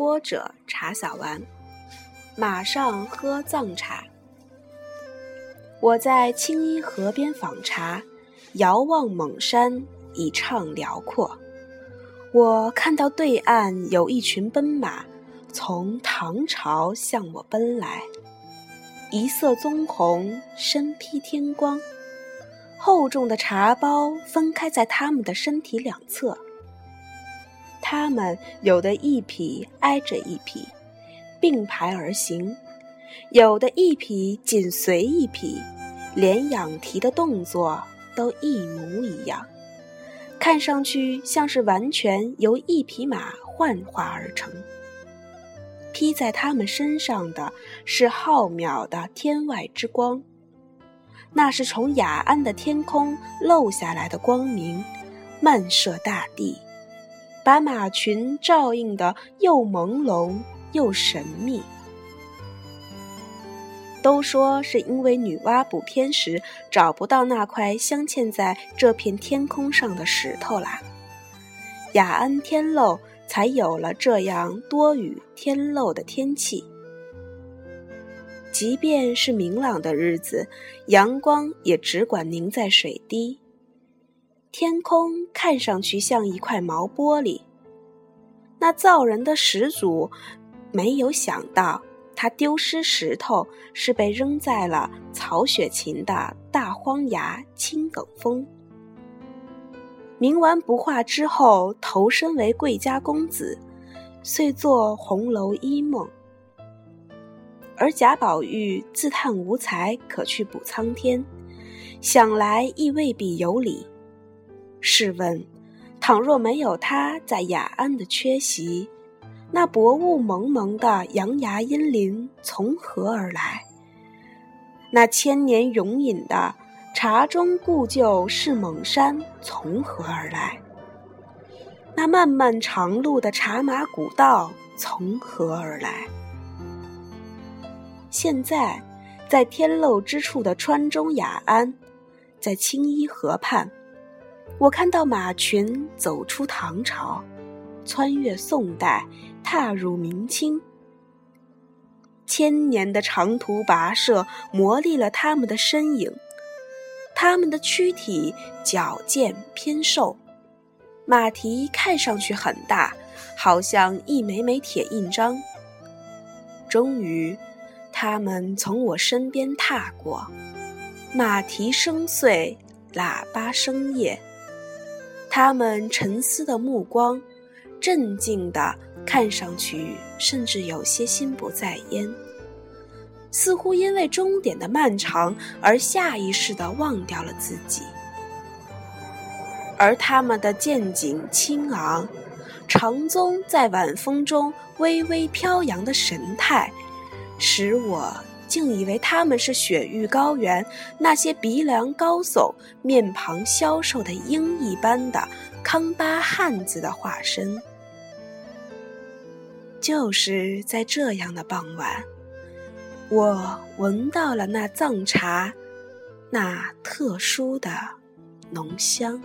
播者茶小丸，马上喝藏茶。我在青衣河边访茶，遥望蒙山，以畅辽阔。我看到对岸有一群奔马，从唐朝向我奔来，一色棕红，身披天光，厚重的茶包分开在他们的身体两侧。他们有的一匹挨着一匹，并排而行；有的一匹紧随一匹，连仰蹄的动作都一模一样，看上去像是完全由一匹马幻化而成。披在他们身上的是浩渺的天外之光，那是从雅安的天空漏下来的光明，漫射大地。把马群照映的又朦胧又神秘。都说是因为女娲补天时找不到那块镶嵌在这片天空上的石头啦，雅安天漏才有了这样多雨天漏的天气。即便是明朗的日子，阳光也只管凝在水滴。天空看上去像一块毛玻璃。那造人的始祖没有想到，他丢失石头是被扔在了曹雪芹的大荒崖青埂峰。冥顽不化之后，投身为贵家公子，遂作红楼一梦。而贾宝玉自叹无才可去补苍天，想来亦未必有理。试问，倘若没有他在雅安的缺席，那薄雾蒙蒙的阳崖阴林从何而来？那千年永隐的茶中故旧是蒙山从何而来？那漫漫长路的茶马古道从何而来？现在，在天漏之处的川中雅安，在青衣河畔。我看到马群走出唐朝，穿越宋代，踏入明清。千年的长途跋涉磨砺了他们的身影，他们的躯体矫健偏瘦，马蹄看上去很大，好像一枚枚铁印章。终于，他们从我身边踏过，马蹄声碎，喇叭声咽。他们沉思的目光，镇静的看上去，甚至有些心不在焉，似乎因为终点的漫长而下意识的忘掉了自己。而他们的剑颈轻昂，长鬃在晚风中微微飘扬的神态，使我。竟以为他们是雪域高原那些鼻梁高耸、面庞消瘦的鹰一般的康巴汉子的化身。就是在这样的傍晚，我闻到了那藏茶那特殊的浓香。